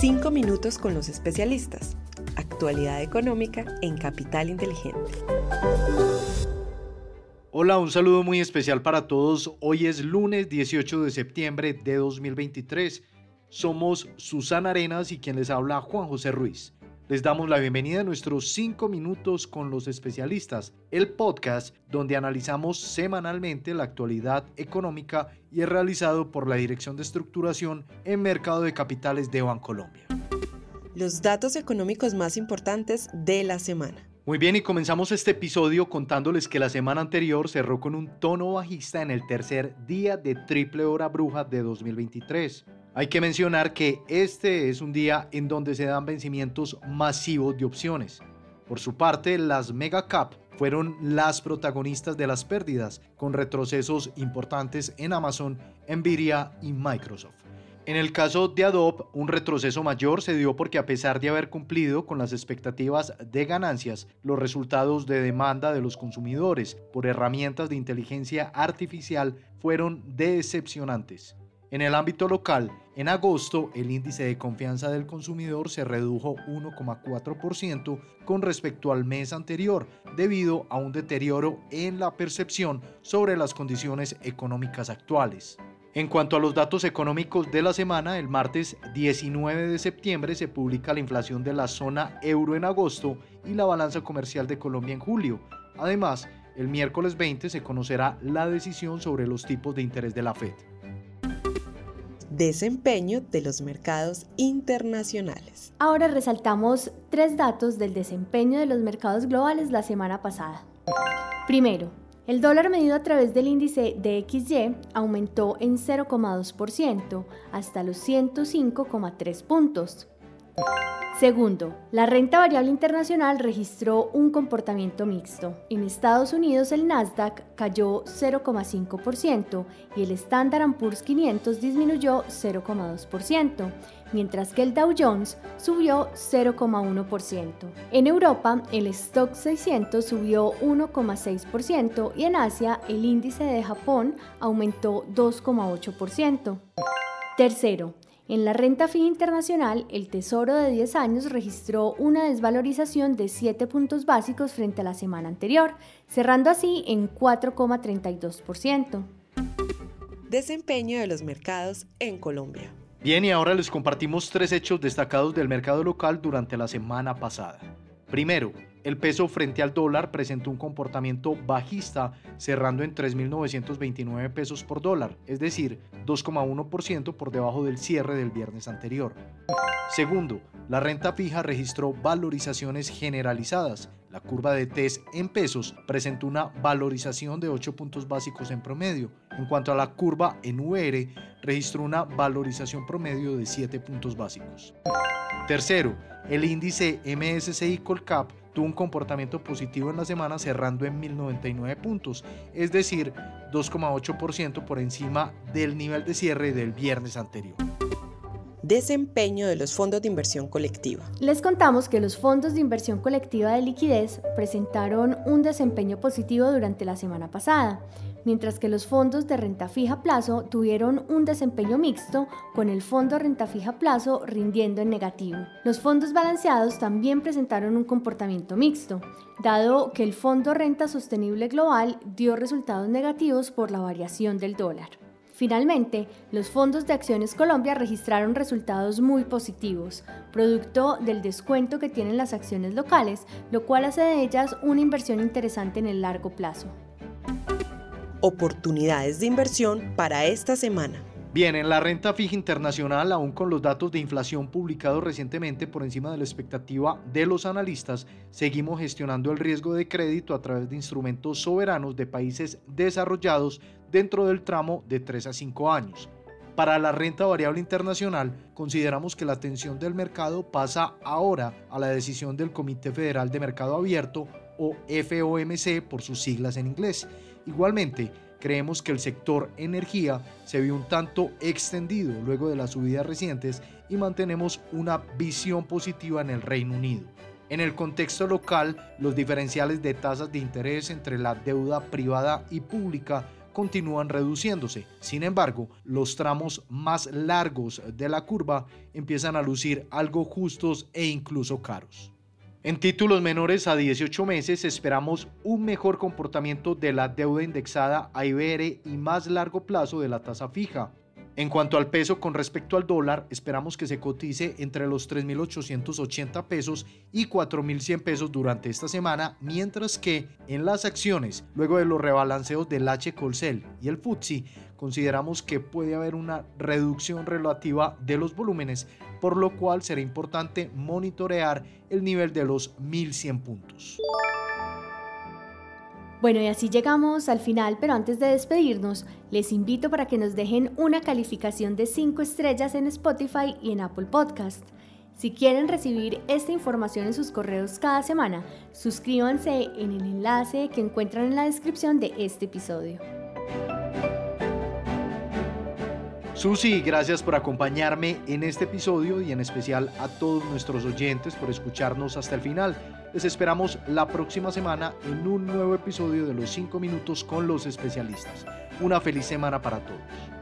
Cinco minutos con los especialistas. Actualidad económica en Capital Inteligente. Hola, un saludo muy especial para todos. Hoy es lunes 18 de septiembre de 2023. Somos Susana Arenas y quien les habla Juan José Ruiz. Les damos la bienvenida a nuestros 5 minutos con los especialistas, el podcast donde analizamos semanalmente la actualidad económica y es realizado por la Dirección de Estructuración en Mercado de Capitales de Bancolombia. Los datos económicos más importantes de la semana. Muy bien, y comenzamos este episodio contándoles que la semana anterior cerró con un tono bajista en el tercer día de triple hora bruja de 2023. Hay que mencionar que este es un día en donde se dan vencimientos masivos de opciones. Por su parte, las Mega Cap fueron las protagonistas de las pérdidas, con retrocesos importantes en Amazon, Nvidia y Microsoft. En el caso de Adobe, un retroceso mayor se dio porque a pesar de haber cumplido con las expectativas de ganancias, los resultados de demanda de los consumidores por herramientas de inteligencia artificial fueron decepcionantes. En el ámbito local, en agosto el índice de confianza del consumidor se redujo 1,4% con respecto al mes anterior debido a un deterioro en la percepción sobre las condiciones económicas actuales. En cuanto a los datos económicos de la semana, el martes 19 de septiembre se publica la inflación de la zona euro en agosto y la balanza comercial de Colombia en julio. Además, el miércoles 20 se conocerá la decisión sobre los tipos de interés de la Fed desempeño de los mercados internacionales. Ahora resaltamos tres datos del desempeño de los mercados globales la semana pasada. Primero, el dólar medido a través del índice DXY aumentó en 0,2% hasta los 105,3 puntos. Segundo, la renta variable internacional registró un comportamiento mixto. En Estados Unidos el Nasdaq cayó 0,5% y el Standard Poor's 500 disminuyó 0,2%, mientras que el Dow Jones subió 0,1%. En Europa el Stock 600 subió 1,6% y en Asia el índice de Japón aumentó 2,8%. Tercero, en la renta fija internacional, el Tesoro de 10 años registró una desvalorización de 7 puntos básicos frente a la semana anterior, cerrando así en 4,32%. Desempeño de los mercados en Colombia. Bien, y ahora les compartimos tres hechos destacados del mercado local durante la semana pasada. Primero, el peso frente al dólar presentó un comportamiento bajista, cerrando en 3.929 pesos por dólar, es decir, 2,1% por debajo del cierre del viernes anterior. Segundo, la renta fija registró valorizaciones generalizadas. La curva de TES en pesos presentó una valorización de 8 puntos básicos en promedio. En cuanto a la curva en UR, registró una valorización promedio de 7 puntos básicos. Tercero, el índice MSCI Colcap tuvo un comportamiento positivo en la semana cerrando en 1099 puntos, es decir, 2,8% por encima del nivel de cierre del viernes anterior desempeño de los fondos de inversión colectiva. Les contamos que los fondos de inversión colectiva de liquidez presentaron un desempeño positivo durante la semana pasada, mientras que los fondos de renta fija plazo tuvieron un desempeño mixto, con el fondo renta fija plazo rindiendo en negativo. Los fondos balanceados también presentaron un comportamiento mixto, dado que el fondo renta sostenible global dio resultados negativos por la variación del dólar. Finalmente, los fondos de Acciones Colombia registraron resultados muy positivos, producto del descuento que tienen las acciones locales, lo cual hace de ellas una inversión interesante en el largo plazo. Oportunidades de inversión para esta semana. Bien, en la renta fija internacional, aún con los datos de inflación publicados recientemente por encima de la expectativa de los analistas, seguimos gestionando el riesgo de crédito a través de instrumentos soberanos de países desarrollados dentro del tramo de 3 a 5 años. Para la renta variable internacional, consideramos que la atención del mercado pasa ahora a la decisión del Comité Federal de Mercado Abierto o FOMC por sus siglas en inglés. Igualmente, creemos que el sector energía se vio un tanto extendido luego de las subidas recientes y mantenemos una visión positiva en el Reino Unido. En el contexto local, los diferenciales de tasas de interés entre la deuda privada y pública continúan reduciéndose. Sin embargo, los tramos más largos de la curva empiezan a lucir algo justos e incluso caros. En títulos menores a 18 meses esperamos un mejor comportamiento de la deuda indexada a IBR y más largo plazo de la tasa fija. En cuanto al peso con respecto al dólar, esperamos que se cotice entre los 3.880 pesos y 4.100 pesos durante esta semana, mientras que en las acciones, luego de los rebalanceos del H. Colcel y el FTSE, consideramos que puede haber una reducción relativa de los volúmenes, por lo cual será importante monitorear el nivel de los 1.100 puntos. Bueno, y así llegamos al final, pero antes de despedirnos, les invito para que nos dejen una calificación de 5 estrellas en Spotify y en Apple Podcast. Si quieren recibir esta información en sus correos cada semana, suscríbanse en el enlace que encuentran en la descripción de este episodio. Susi, gracias por acompañarme en este episodio y en especial a todos nuestros oyentes por escucharnos hasta el final. Les esperamos la próxima semana en un nuevo episodio de los 5 minutos con los especialistas. Una feliz semana para todos.